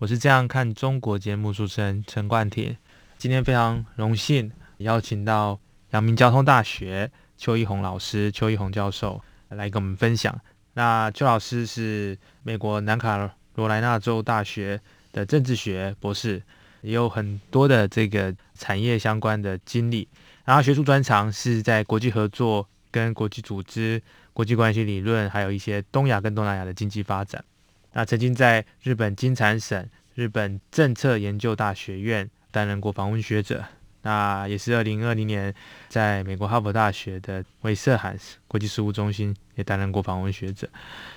我是《这样看中国》节目主持人陈冠廷。今天非常荣幸邀请到阳明交通大学。邱一红老师、邱一红教授来跟我们分享。那邱老师是美国南卡罗来纳州大学的政治学博士，也有很多的这个产业相关的经历。然后学术专长是在国际合作、跟国际组织、国际关系理论，还有一些东亚跟东南亚的经济发展。那曾经在日本金产省、日本政策研究大学院担任过访问学者。那也是二零二零年，在美国哈佛大学的韦瑟罕国际事务中心也担任过访问学者。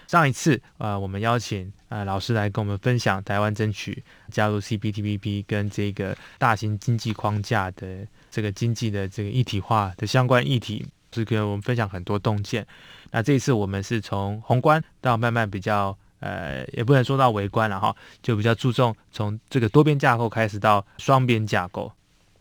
上一次，呃，我们邀请呃老师来跟我们分享台湾争取加入 CPTPP 跟这个大型经济框架的这个经济的这个一体化的相关议题，是跟我们分享很多洞见。那这一次我们是从宏观到慢慢比较，呃，也不能说到围观了哈，就比较注重从这个多边架构开始到双边架构。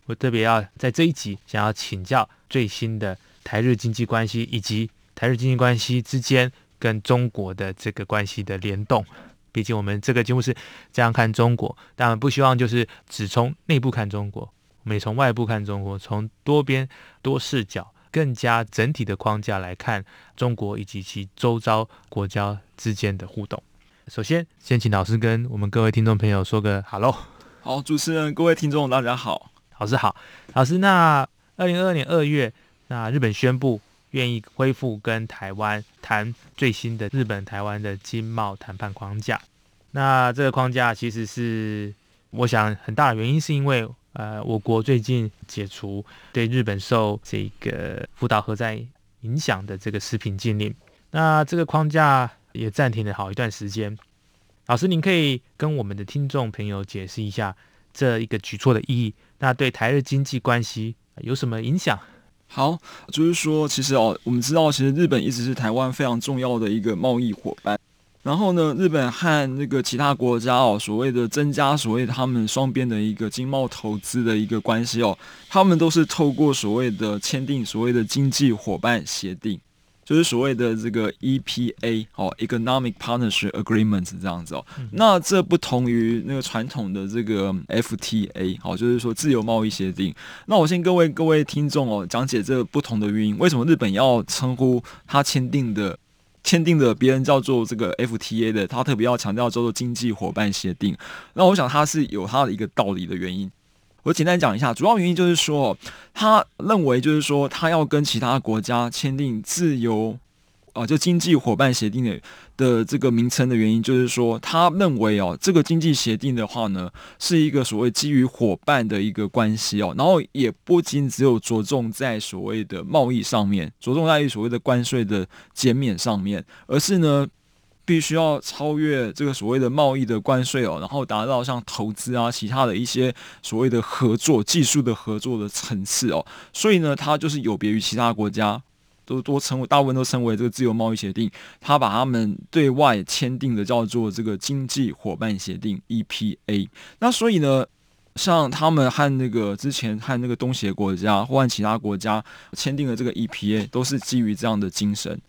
我特别要在这一集想要请教最新的台日经济关系，以及台日经济关系之间跟中国的这个关系的联动。毕竟我们这个节目是这样看中国，当然不希望就是只从内部看中国，我们也从外部看中国，从多边多视角、更加整体的框架来看中国以及其周遭国家之间的互动。首先，先请老师跟我们各位听众朋友说个 hello。好，主持人、各位听众，大家好。老师好，老师，那二零二二年二月，那日本宣布愿意恢复跟台湾谈最新的日本台湾的经贸谈判框架。那这个框架其实是，我想很大的原因是因为，呃，我国最近解除对日本受这个福岛核灾影响的这个食品禁令，那这个框架也暂停了好一段时间。老师，您可以跟我们的听众朋友解释一下这一个举措的意义。那对台日经济关系有什么影响？好，就是说，其实哦，我们知道，其实日本一直是台湾非常重要的一个贸易伙伴。然后呢，日本和那个其他国家哦，所谓的增加所谓他们双边的一个经贸投资的一个关系哦，他们都是透过所谓的签订所谓的经济伙伴协定。就是所谓的这个 EPA 哦，Economic Partnership Agreement 这样子哦，那这不同于那个传统的这个 FTA 哦，就是说自由贸易协定。那我先各位各位听众哦，讲解这不同的原因，为什么日本要称呼他签订的签订的别人叫做这个 FTA 的，他特别要强调叫做经济伙伴协定。那我想他是有他的一个道理的原因。我简单讲一下，主要原因就是说，他认为就是说，他要跟其他国家签订自由，啊，就经济伙伴协定的的这个名称的原因，就是说，他认为哦，这个经济协定的话呢，是一个所谓基于伙伴的一个关系哦，然后也不仅只有着重在所谓的贸易上面，着重在于所谓的关税的减免上面，而是呢。必须要超越这个所谓的贸易的关税哦，然后达到像投资啊、其他的一些所谓的合作、技术的合作的层次哦。所以呢，它就是有别于其他国家，都都称为大部分都称为这个自由贸易协定。它把他们对外签订的叫做这个经济伙伴协定 （EPA）。那所以呢，像他们和那个之前和那个东协国家或和其他国家签订的这个 EPA，都是基于这样的精神。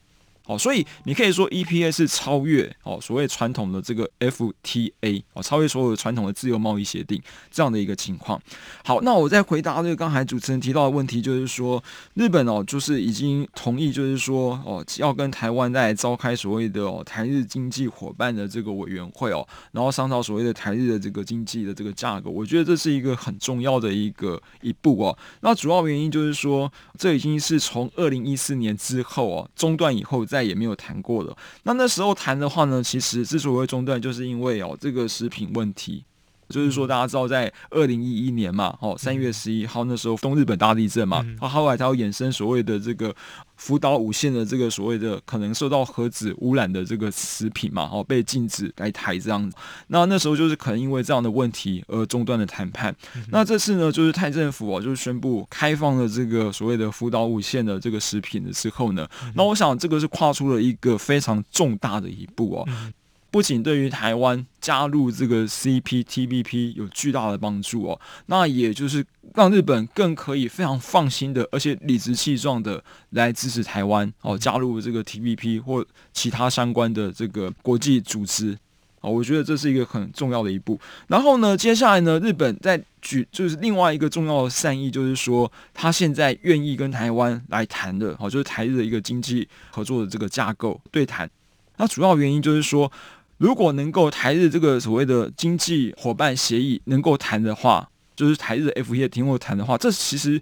好，所以你可以说 EPA 是超越哦，所谓传统的这个 FTA 哦，超越所有传统的自由贸易协定这样的一个情况。好，那我再回答这个刚才主持人提到的问题，就是说日本哦，就是已经同意，就是说哦，要跟台湾再召开所谓的哦台日经济伙伴的这个委员会哦，然后商讨所谓的台日的这个经济的这个价格。我觉得这是一个很重要的一个一步哦。那主要原因就是说，这已经是从二零一四年之后哦中断以后再。也没有谈过了。那那时候谈的话呢，其实之所以会中断，就是因为哦这个食品问题。就是说，大家知道，在二零一一年嘛，哦，三月十一号那时候东日本大地震嘛，他后来它有衍生所谓的这个福岛五县的这个所谓的可能受到核子污染的这个食品嘛，哦，被禁止来台这样子。那那时候就是可能因为这样的问题而中断了谈判。那这次呢，就是泰政府啊，就是宣布开放了这个所谓的福岛五县的这个食品的之后呢，那我想这个是跨出了一个非常重大的一步哦。不仅对于台湾加入这个 CPTPP 有巨大的帮助哦，那也就是让日本更可以非常放心的，而且理直气壮的来支持台湾哦，加入这个 TPP 或其他相关的这个国际组织啊，我觉得这是一个很重要的一步。然后呢，接下来呢，日本在举就是另外一个重要的善意，就是说他现在愿意跟台湾来谈的哦，就是台日的一个经济合作的这个架构对谈。那主要原因就是说。如果能够台日这个所谓的经济伙伴协议能够谈的话，就是台日 F 一停或谈的话，这其实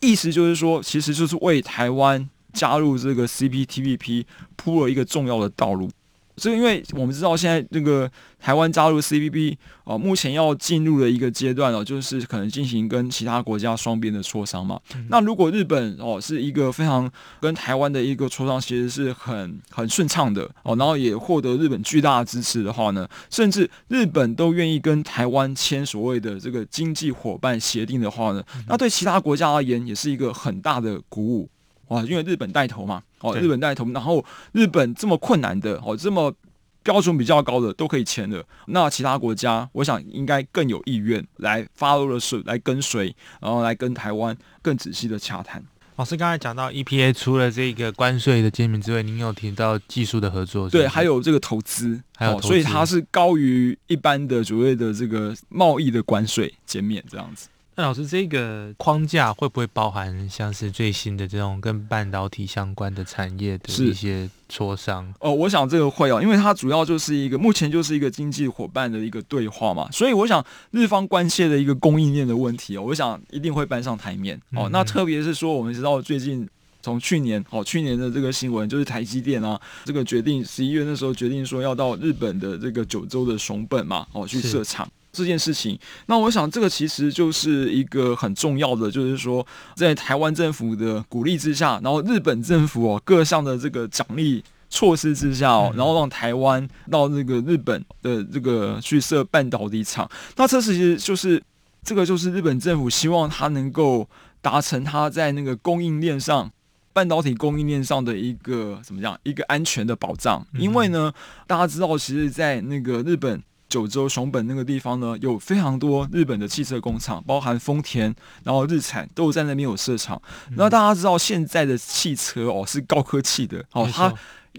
意思就是说，其实就是为台湾加入这个 CPTPP 铺了一个重要的道路。所以，因为我们知道现在那个台湾加入 C P P 哦，目前要进入的一个阶段哦，就是可能进行跟其他国家双边的磋商嘛。那如果日本哦是一个非常跟台湾的一个磋商，其实是很很顺畅的哦，然后也获得日本巨大的支持的话呢，甚至日本都愿意跟台湾签所谓的这个经济伙伴协定的话呢，那对其他国家而言也是一个很大的鼓舞。哇，因为日本带头嘛，哦，日本带头，然后日本这么困难的，哦，这么标准比较高的都可以签了，那其他国家，我想应该更有意愿来发入了水，来跟随，然后来跟台湾更仔细的洽谈。老师刚才讲到 EPA 除了这个关税的减免之外，您有提到技术的合作，对，还有这个投资，还有，所以它是高于一般的所谓的这个贸易的关税减免这样子。那老师，这个框架会不会包含像是最新的这种跟半导体相关的产业的一些磋商？哦，我想这个会哦，因为它主要就是一个目前就是一个经济伙伴的一个对话嘛，所以我想日方关切的一个供应链的问题哦，我想一定会搬上台面哦。那特别是说，我们知道最近从去年哦，去年的这个新闻就是台积电啊，这个决定十一月那时候决定说要到日本的这个九州的熊本嘛，哦去设厂。这件事情，那我想这个其实就是一个很重要的，就是说在台湾政府的鼓励之下，然后日本政府哦各项的这个奖励措施之下哦，然后让台湾到那个日本的这个去设半导体厂，那这其实就是这个就是日本政府希望它能够达成它在那个供应链上半导体供应链上的一个怎么样一个安全的保障，因为呢大家知道，其实，在那个日本。九州熊本那个地方呢，有非常多日本的汽车工厂，包含丰田，然后日产都有在那边有设厂。那大家知道现在的汽车哦是高科技的哦，它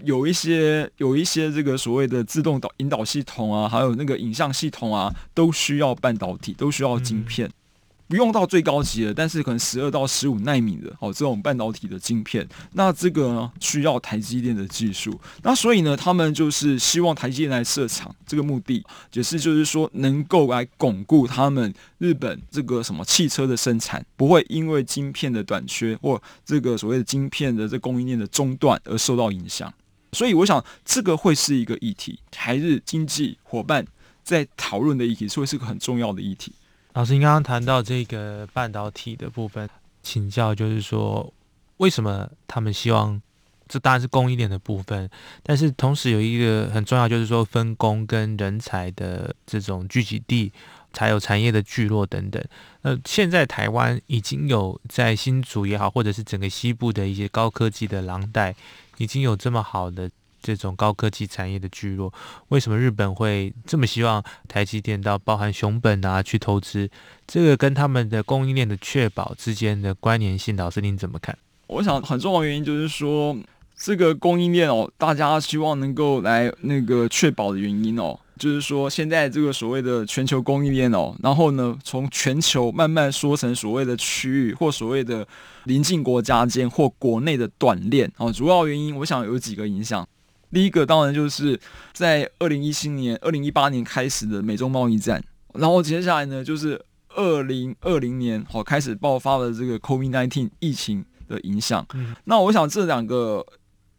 有一些有一些这个所谓的自动导引导系统啊，还有那个影像系统啊，都需要半导体，都需要晶片。不用到最高级的，但是可能十二到十五纳米的哦，这种半导体的晶片，那这个呢需要台积电的技术，那所以呢，他们就是希望台积电来设厂，这个目的也是就是说能够来巩固他们日本这个什么汽车的生产，不会因为晶片的短缺或这个所谓的晶片的这供应链的中断而受到影响。所以我想这个会是一个议题，台日经济伙伴在讨论的议题，会是个很重要的议题。老师，您刚刚谈到这个半导体的部分，请教就是说，为什么他们希望？这当然是供应链的部分，但是同时有一个很重要，就是说分工跟人才的这种聚集地，才有产业的聚落等等。那现在台湾已经有在新竹也好，或者是整个西部的一些高科技的廊带，已经有这么好的。这种高科技产业的聚落，为什么日本会这么希望台积电到包含熊本啊去投资？这个跟他们的供应链的确保之间的关联性，老师您怎么看？我想很重要的原因就是说，这个供应链哦，大家希望能够来那个确保的原因哦，就是说现在这个所谓的全球供应链哦，然后呢，从全球慢慢缩成所谓的区域或所谓的邻近国家间或国内的短链哦，主要原因我想有几个影响。第一个当然就是在二零一七年、二零一八年开始的美中贸易战，然后接下来呢就是二零二零年好开始爆发了这个 COVID-19 疫情的影响。那我想这两个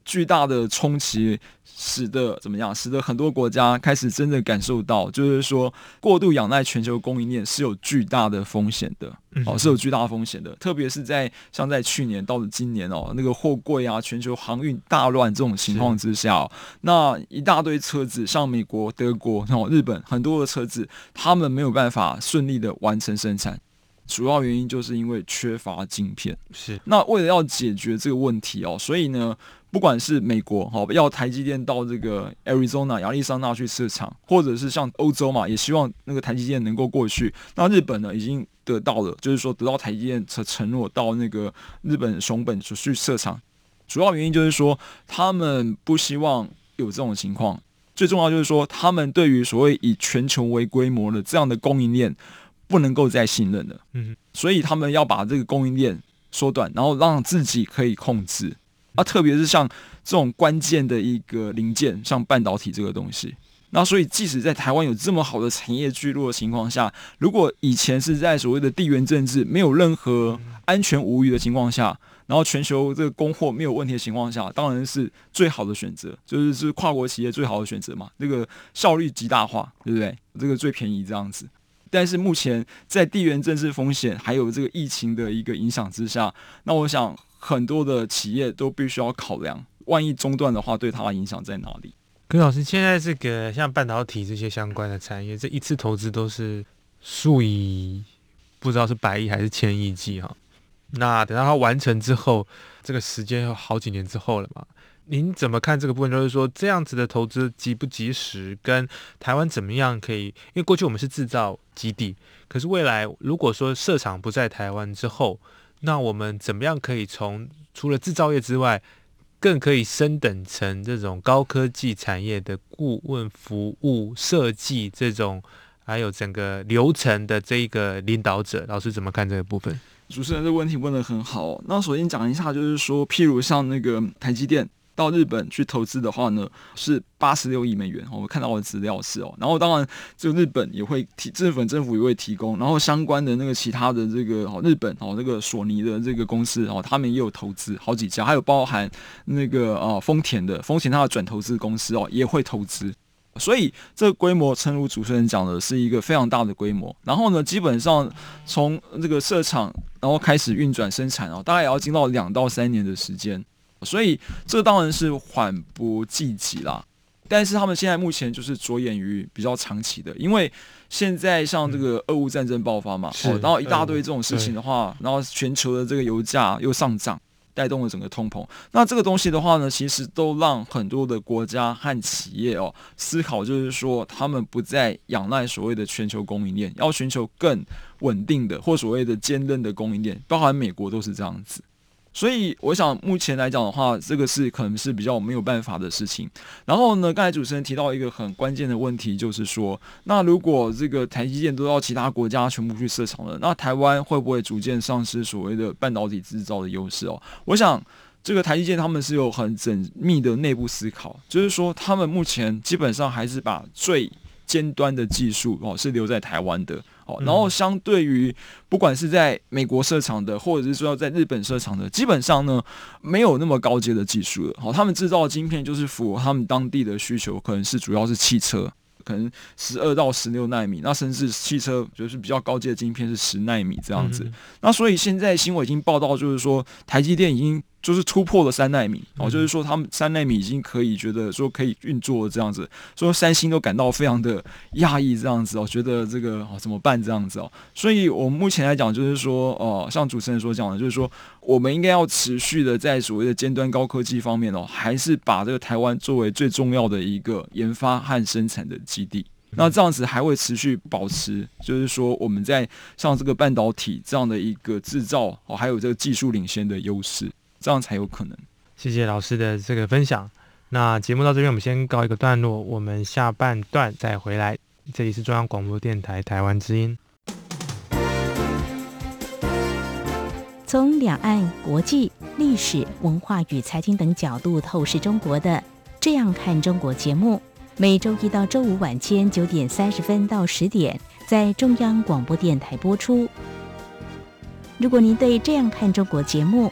巨大的冲击。使得怎么样？使得很多国家开始真的感受到，就是说过度仰赖全球供应链是有巨大的风险的，哦，是有巨大风险的。特别是在像在去年到了今年哦，那个货柜啊，全球航运大乱这种情况之下，那一大堆车子，像美国、德国、然哦日本很多的车子，他们没有办法顺利的完成生产，主要原因就是因为缺乏晶片。是那为了要解决这个问题哦，所以呢。不管是美国哈要台积电到这个 Arizona 亚利桑那去设厂，或者是像欧洲嘛，也希望那个台积电能够过去。那日本呢，已经得到了，就是说得到台积电承承诺，到那个日本熊本去设厂。主要原因就是说，他们不希望有这种情况。最重要就是说，他们对于所谓以全球为规模的这样的供应链，不能够再信任了。嗯，所以他们要把这个供应链缩短，然后让自己可以控制。啊，特别是像这种关键的一个零件，像半导体这个东西，那所以即使在台湾有这么好的产业聚落的情况下，如果以前是在所谓的地缘政治没有任何安全无虞的情况下，然后全球这个供货没有问题的情况下，当然是最好的选择，就是是跨国企业最好的选择嘛，这个效率极大化，对不对？这个最便宜这样子。但是目前在地缘政治风险还有这个疫情的一个影响之下，那我想。很多的企业都必须要考量，万一中断的话，对它的影响在哪里？柯老师，现在这个像半导体这些相关的产业，这一次投资都是数以不知道是百亿还是千亿计哈。那等到它完成之后，这个时间有好几年之后了嘛？您怎么看这个部分？就是说这样子的投资及不及时，跟台湾怎么样可以？因为过去我们是制造基地，可是未来如果说设厂不在台湾之后，那我们怎么样可以从除了制造业之外，更可以升等成这种高科技产业的顾问服务设计这种，还有整个流程的这一个领导者？老师怎么看这个部分？主持人这个问题问的很好。那首先讲一下，就是说，譬如像那个台积电。到日本去投资的话呢，是八十六亿美元。我们看到的资料是哦，然后当然这个日本也会提，日本政府也会提供，然后相关的那个其他的这个哦，日本哦，这个索尼的这个公司哦，他们也有投资好几家，还有包含那个呃丰田的丰田它的转投资公司哦，也会投资。所以这个规模，诚如主持人讲的，是一个非常大的规模。然后呢，基本上从这个设厂然后开始运转生产哦，大概也要经到两到三年的时间。所以这当然是缓不济急啦，但是他们现在目前就是着眼于比较长期的，因为现在像这个俄乌战争爆发嘛，哦，然后一大堆这种事情的话，然后全球的这个油价又上涨，带动了整个通膨。那这个东西的话呢，其实都让很多的国家和企业哦思考，就是说他们不再仰赖所谓的全球供应链，要寻求更稳定的或所谓的坚韧的供应链，包含美国都是这样子。所以我想，目前来讲的话，这个是可能是比较没有办法的事情。然后呢，刚才主持人提到一个很关键的问题，就是说，那如果这个台积电都到其他国家全部去设厂了，那台湾会不会逐渐丧失所谓的半导体制造的优势哦？我想，这个台积电他们是有很缜密的内部思考，就是说，他们目前基本上还是把最尖端的技术哦是留在台湾的哦。然后，相对于不管是在美国设厂的，或者是说要在日本设厂的，基本上呢没有那么高阶的技术了。好，他们制造的晶片就是符合他们当地的需求，可能是主要是汽车，可能十二到十六纳米，那甚至汽车就是比较高阶的晶片是十纳米这样子。那所以现在新闻已经报道，就是说台积电已经。就是突破了三纳米哦，就是说他们三纳米已经可以觉得说可以运作这样子，说三星都感到非常的讶异这样子哦，觉得这个哦怎么办这样子哦，所以我们目前来讲就是说哦，像主持人所讲的，就是说我们应该要持续的在所谓的尖端高科技方面哦，还是把这个台湾作为最重要的一个研发和生产的基地，那这样子还会持续保持，就是说我们在像这个半导体这样的一个制造哦，还有这个技术领先的优势。这样才有可能。谢谢老师的这个分享。那节目到这边，我们先告一个段落，我们下半段再回来。这里是中央广播电台台湾之音。从两岸、国际、历史文化与财经等角度透视中国的《这样看中国》节目，每周一到周五晚间九点三十分到十点，在中央广播电台播出。如果您对《这样看中国》节目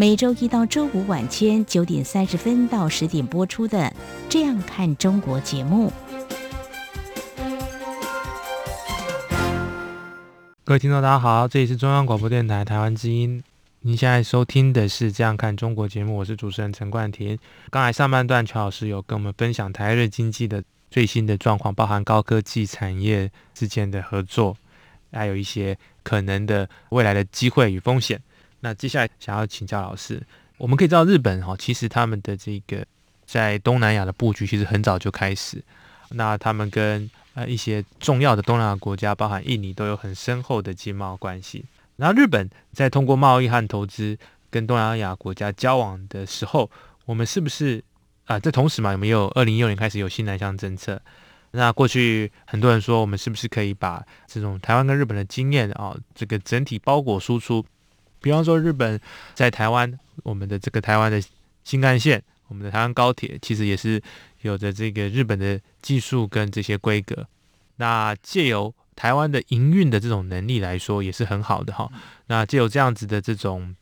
每周一到周五晚间九点三十分到十点播出的《这样看中国》节目。各位听众，大家好，这里是中央广播电台台湾之音。您现在收听的是《这样看中国》节目，我是主持人陈冠廷。刚才上半段，乔老师有跟我们分享台日经济的最新的状况，包含高科技产业之间的合作。还有一些可能的未来的机会与风险。那接下来想要请教老师，我们可以知道日本哈，其实他们的这个在东南亚的布局其实很早就开始。那他们跟呃一些重要的东南亚国家，包含印尼，都有很深厚的经贸关系。然后日本在通过贸易和投资跟东南亚国家交往的时候，我们是不是啊？这同时嘛，有没有二零一六年开始有新南向政策？那过去很多人说，我们是不是可以把这种台湾跟日本的经验啊，这个整体包裹输出？比方说，日本在台湾，我们的这个台湾的新干线，我们的台湾高铁，其实也是有着这个日本的技术跟这些规格。那借由台湾的营运的这种能力来说，也是很好的哈。那借由这样子的这种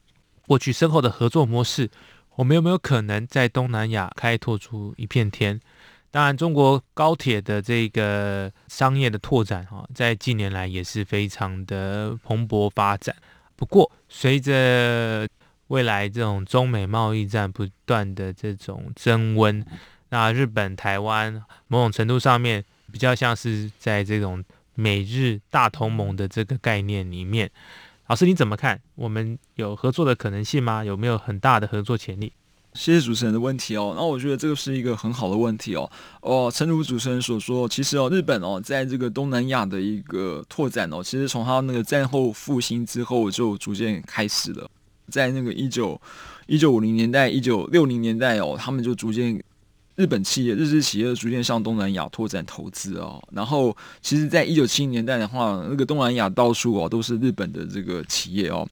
过去深厚的合作模式，我们有没有可能在东南亚开拓出一片天？当然，中国高铁的这个商业的拓展，哈，在近年来也是非常的蓬勃发展。不过，随着未来这种中美贸易战不断的这种升温，那日本、台湾某种程度上面比较像是在这种美日大同盟的这个概念里面。老师，你怎么看？我们有合作的可能性吗？有没有很大的合作潜力？谢谢主持人的问题哦，那我觉得这个是一个很好的问题哦。哦，诚如主持人所说，其实哦，日本哦，在这个东南亚的一个拓展哦，其实从它那个战后复兴之后就逐渐开始了。在那个一九一九五零年代、一九六零年代哦，他们就逐渐日本企业、日资企业逐渐向东南亚拓展投资哦。然后，其实，在一九七零年代的话，那个东南亚到处哦都是日本的这个企业哦。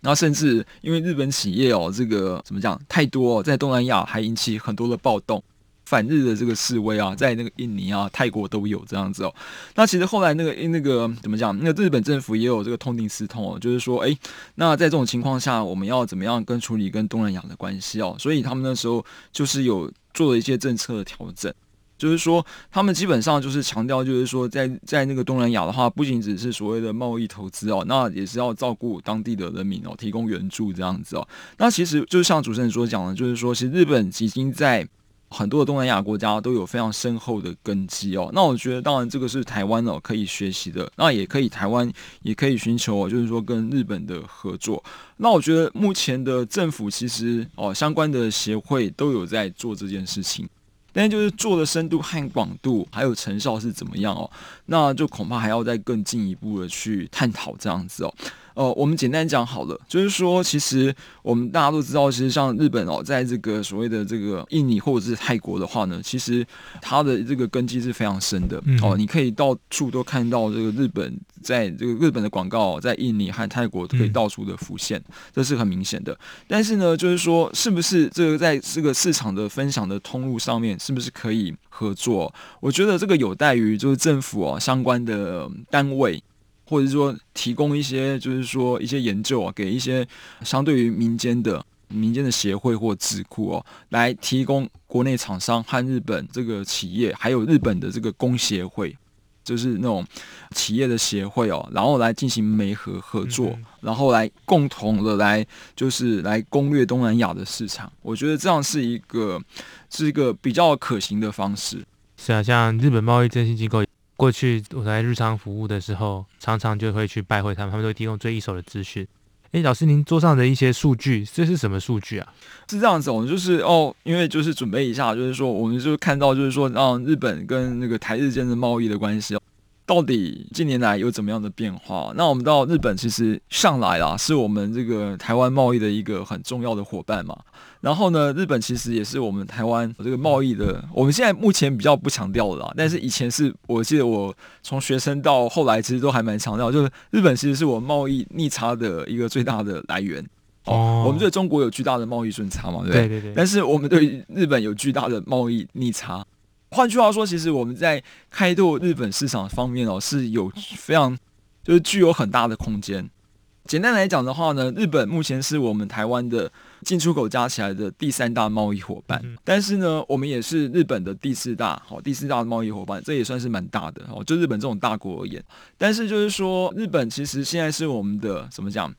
那甚至因为日本企业哦，这个怎么讲太多哦，在东南亚还引起很多的暴动，反日的这个示威啊，在那个印尼啊、泰国都有这样子哦。那其实后来那个那个怎么讲？那个日本政府也有这个痛定思痛哦，就是说，哎，那在这种情况下，我们要怎么样跟处理跟东南亚的关系哦？所以他们那时候就是有做了一些政策的调整。就是说，他们基本上就是强调，就是说，在在那个东南亚的话，不仅只是所谓的贸易投资哦，那也是要照顾当地的人民哦，提供援助这样子哦。那其实就是像主持人所讲的，就是说，其实日本已经在很多的东南亚国家都有非常深厚的根基哦。那我觉得，当然这个是台湾哦可以学习的，那也可以台湾也可以寻求，就是说跟日本的合作。那我觉得目前的政府其实哦相关的协会都有在做这件事情。但就是做的深度和广度，还有成效是怎么样哦？那就恐怕还要再更进一步的去探讨这样子哦。呃，我们简单讲好了，就是说，其实我们大家都知道，其实像日本哦，在这个所谓的这个印尼或者是泰国的话呢，其实它的这个根基是非常深的哦。你可以到处都看到这个日本在这个日本的广告，在印尼和泰国都可以到处的浮现，这是很明显的。但是呢，就是说，是不是这个在这个市场的分享的通路上面，是不是可以合作？我觉得这个有待于就是政府哦相关的单位。或者是说提供一些，就是说一些研究啊，给一些相对于民间的民间的协会或智库哦，来提供国内厂商和日本这个企业，还有日本的这个工协会，就是那种企业的协会哦，然后来进行媒合合作，然后来共同的来就是来攻略东南亚的市场。我觉得这样是一个是一个比较可行的方式。是啊，像日本贸易振兴机构。过去我在日常服务的时候，常常就会去拜会他们，他们都会提供最一手的资讯。哎，老师，您桌上的一些数据，这是什么数据啊？是这样子，我们就是哦，因为就是准备一下，就是说，我们就看到，就是说，让日本跟那个台日间的贸易的关系，到底近年来有怎么样的变化？那我们到日本其实上来啦，是我们这个台湾贸易的一个很重要的伙伴嘛。然后呢，日本其实也是我们台湾这个贸易的，我们现在目前比较不强调了啦，但是以前是我记得我从学生到后来，其实都还蛮强调，就是日本其实是我贸易逆差的一个最大的来源。哦，我们对中国有巨大的贸易顺差嘛，对不对？对对对。但是我们对日本有巨大的贸易逆差。换句话说，其实我们在开拓日本市场方面哦，是有非常就是具有很大的空间。简单来讲的话呢，日本目前是我们台湾的进出口加起来的第三大贸易伙伴，但是呢，我们也是日本的第四大，好，第四大贸易伙伴，这也算是蛮大的哦。就日本这种大国而言，但是就是说，日本其实现在是我们的怎么讲？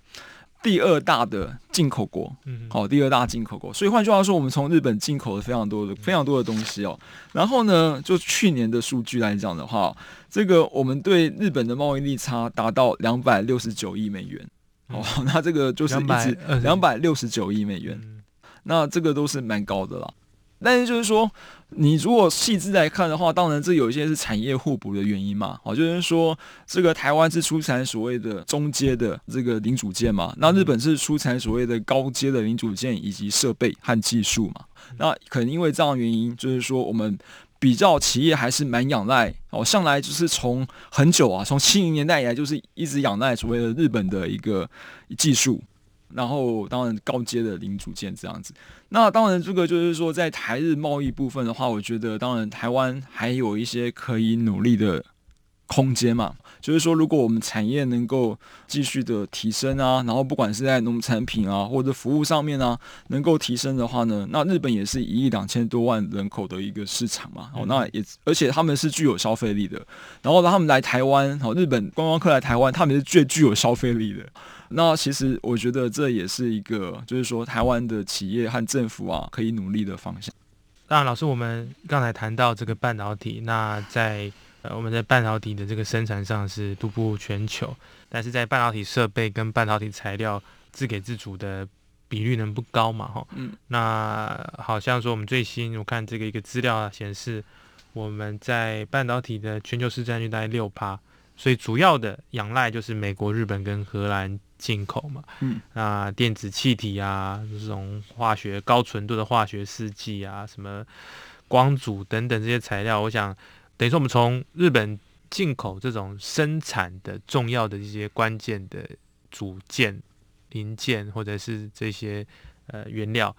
第二大的进口国，好，第二大进口国。所以换句话说，我们从日本进口了非常多的、非常多的东西哦。然后呢，就去年的数据来讲的话，这个我们对日本的贸易逆差达到两百六十九亿美元。哦，那这个就是一直两百六十九亿美元，那这个都是蛮高的啦。但是就是说，你如果细致来看的话，当然这有一些是产业互补的原因嘛。好，就是说这个台湾是出产所谓的中阶的这个零组件嘛，那日本是出产所谓的高阶的零组件以及设备和技术嘛。那可能因为这样原因，就是说我们比较企业还是蛮仰赖哦，向来就是从很久啊，从七零年代以来就是一直仰赖所谓的日本的一个技术。然后，当然高阶的零组件这样子。那当然，这个就是说，在台日贸易部分的话，我觉得当然台湾还有一些可以努力的空间嘛。就是说，如果我们产业能够继续的提升啊，然后不管是在农产品啊或者服务上面啊，能够提升的话呢，那日本也是一亿两千多万人口的一个市场嘛。哦，那也而且他们是具有消费力的。然后他们来台湾，哦，日本观光客来台湾，他们是最具有消费力的。那其实我觉得这也是一个，就是说台湾的企业和政府啊，可以努力的方向。当然，老师，我们刚才谈到这个半导体，那在呃我们在半导体的这个生产上是独步全球，但是在半导体设备跟半导体材料自给自足的比率能不高嘛？哈，嗯，那好像说我们最新我看这个一个资料显示，我们在半导体的全球市占率大概六趴，所以主要的仰赖就是美国、日本跟荷兰。进口嘛，嗯，那电子气体啊，这种化学高纯度的化学试剂啊，什么光阻等等这些材料，我想等于说我们从日本进口这种生产的重要的一些关键的组件、零件或者是这些呃原料。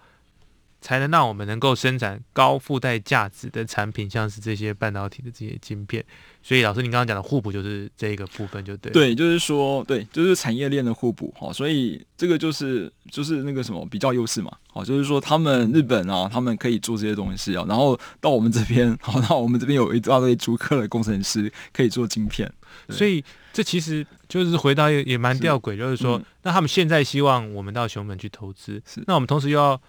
才能让我们能够生产高附带价值的产品，像是这些半导体的这些晶片。所以，老师，您刚刚讲的互补就是这一个部分，就对。对，就是说，对，就是产业链的互补。好，所以这个就是就是那个什么比较优势嘛。好，就是说他们日本啊，他们可以做这些东西啊，然后到我们这边，好，那我们这边有一大堆逐客的工程师可以做晶片。所以，这其实就是回到也也蛮吊诡，就是说，那他们现在希望我们到熊本去投资，那我们同时又要。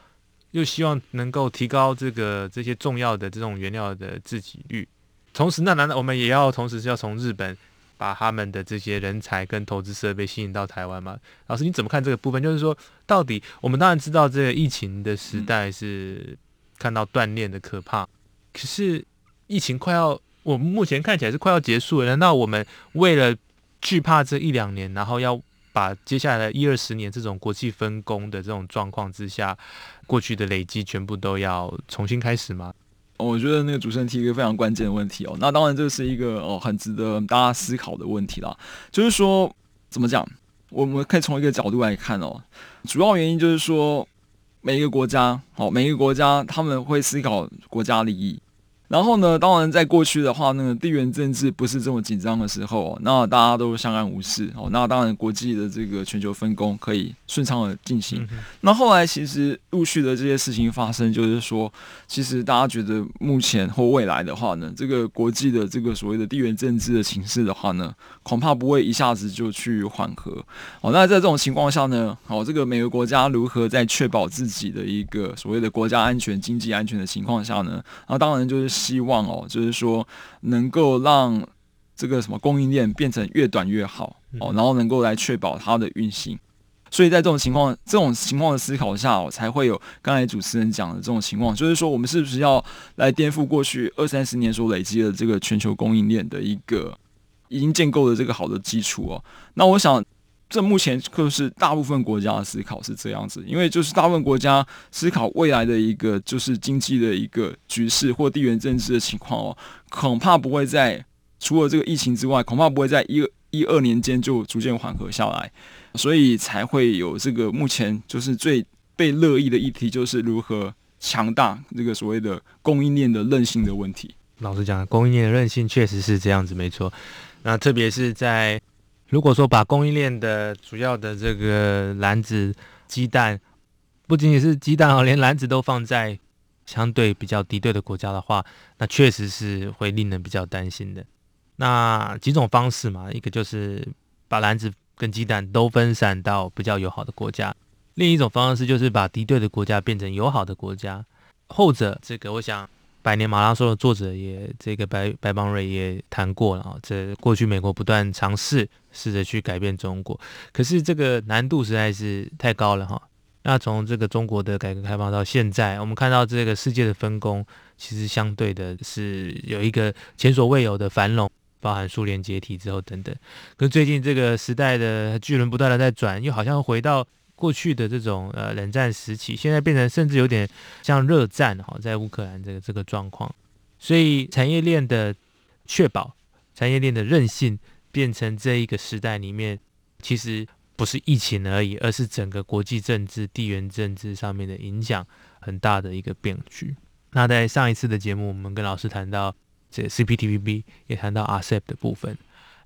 又希望能够提高这个这些重要的这种原料的自给率，同时，那难道我们也要同时是要从日本把他们的这些人才跟投资设备吸引到台湾吗？老师，你怎么看这个部分？就是说，到底我们当然知道这个疫情的时代是看到锻炼的可怕，可是疫情快要，我们目前看起来是快要结束了。难道我们为了惧怕这一两年，然后要？把接下来的一二十年这种国际分工的这种状况之下，过去的累积全部都要重新开始吗？我觉得那个主持人提一个非常关键的问题哦。那当然这是一个哦很值得大家思考的问题啦。就是说怎么讲，我们可以从一个角度来看哦。主要原因就是说每一个国家哦，每一个国家他们会思考国家利益。然后呢？当然，在过去的话，那个地缘政治不是这么紧张的时候，那大家都相安无事哦。那当然，国际的这个全球分工可以顺畅的进行。那后来其实陆续的这些事情发生，就是说，其实大家觉得目前或未来的话呢，这个国际的这个所谓的地缘政治的形势的话呢，恐怕不会一下子就去缓和。哦，那在这种情况下呢，哦，这个每个国家如何在确保自己的一个所谓的国家安全、经济安全的情况下呢？那当然就是。希望哦，就是说能够让这个什么供应链变成越短越好哦，然后能够来确保它的运行。所以在这种情况、这种情况的思考下，哦才会有刚才主持人讲的这种情况，就是说我们是不是要来颠覆过去二三十年所累积的这个全球供应链的一个已经建构了这个好的基础哦？那我想。这目前就是大部分国家的思考是这样子，因为就是大部分国家思考未来的一个就是经济的一个局势或地缘政治的情况哦，恐怕不会在除了这个疫情之外，恐怕不会在一一二年间就逐渐缓和下来，所以才会有这个目前就是最被乐意的议题，就是如何强大这个所谓的供应链的韧性的问题。老实讲，供应链的韧性确实是这样子，没错。那特别是在如果说把供应链的主要的这个篮子鸡蛋，不仅仅是鸡蛋哦，连篮子都放在相对比较敌对的国家的话，那确实是会令人比较担心的。那几种方式嘛，一个就是把篮子跟鸡蛋都分散到比较友好的国家，另一种方式就是把敌对的国家变成友好的国家。后者这个，我想。百年马拉松的作者也这个白白邦瑞也谈过了啊，这过去美国不断尝试试着去改变中国，可是这个难度实在是太高了哈。那从这个中国的改革开放到现在，我们看到这个世界的分工其实相对的是有一个前所未有的繁荣，包含苏联解体之后等等。可最近这个时代的巨轮不断的在转，又好像回到。过去的这种呃冷战时期，现在变成甚至有点像热战哈，在乌克兰这个这个状况，所以产业链的确保、产业链的韧性，变成这一个时代里面，其实不是疫情而已，而是整个国际政治、地缘政治上面的影响很大的一个变局。那在上一次的节目，我们跟老师谈到这 CPTPP，也谈到 RCEP 的部分。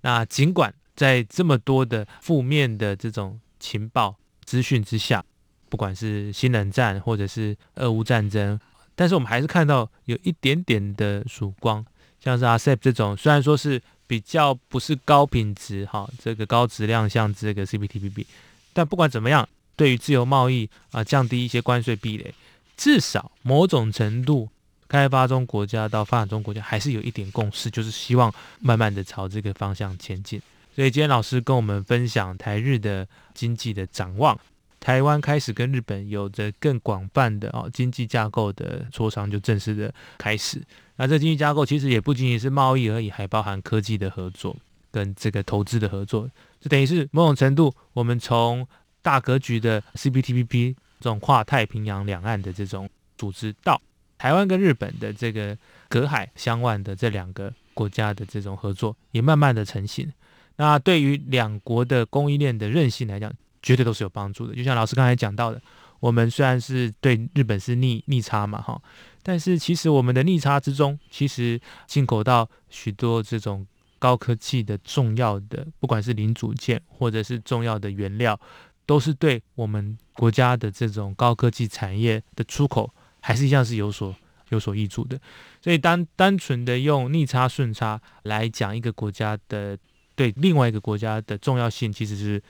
那尽管在这么多的负面的这种情报，资讯之下，不管是新冷战或者是俄乌战争，但是我们还是看到有一点点的曙光，像是 RCEP 这种，虽然说是比较不是高品质哈，这个高质量像这个 CPTPP，但不管怎么样，对于自由贸易啊，降低一些关税壁垒，至少某种程度，开发中国家到发展中国家还是有一点共识，就是希望慢慢的朝这个方向前进。所以今天老师跟我们分享台日的经济的展望，台湾开始跟日本有着更广泛的哦经济架构的磋商就正式的开始。那这经济架构其实也不仅仅是贸易而已，还包含科技的合作跟这个投资的合作。就等于是某种程度，我们从大格局的 CPTPP 这种跨太平洋两岸的这种组织，到台湾跟日本的这个隔海相望的这两个国家的这种合作，也慢慢的成型。那对于两国的供应链的韧性来讲，绝对都是有帮助的。就像老师刚才讲到的，我们虽然是对日本是逆逆差嘛，哈，但是其实我们的逆差之中，其实进口到许多这种高科技的重要的，不管是零组件或者是重要的原料，都是对我们国家的这种高科技产业的出口，还是一样是有所有所益处的。所以单单纯的用逆差顺差来讲一个国家的。对另外一个国家的重要性，其实是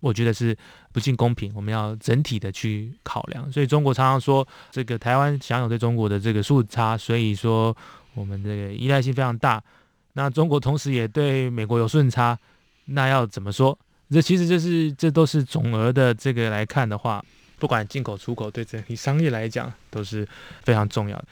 我觉得是不尽公平。我们要整体的去考量。所以中国常常说，这个台湾享有对中国的这个顺差，所以说我们这个依赖性非常大。那中国同时也对美国有顺差，那要怎么说？这其实就是这都是总额的这个来看的话，不管进口出口，对整体商业来讲都是非常重要的。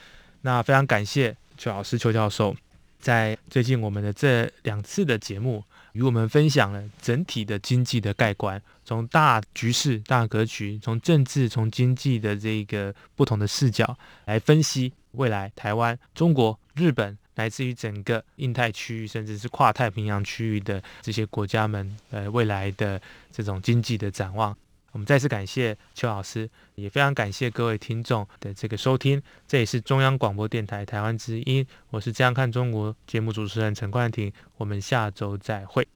那非常感谢邱老师、邱教授，在最近我们的这两次的节目。与我们分享了整体的经济的概观，从大局势、大格局，从政治、从经济的这个不同的视角来分析未来台湾、中国、日本，来自于整个印太区域，甚至是跨太平洋区域的这些国家们，呃，未来的这种经济的展望。我们再次感谢邱老师，也非常感谢各位听众的这个收听。这也是中央广播电台台湾之音，我是这样看中国节目主持人陈冠廷。我们下周再会。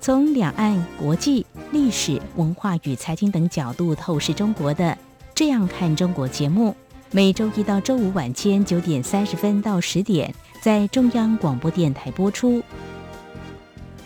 从两岸、国际、历史文化与财经等角度透视中国的《这样看中国》节目，每周一到周五晚间九点三十分到十点在中央广播电台播出。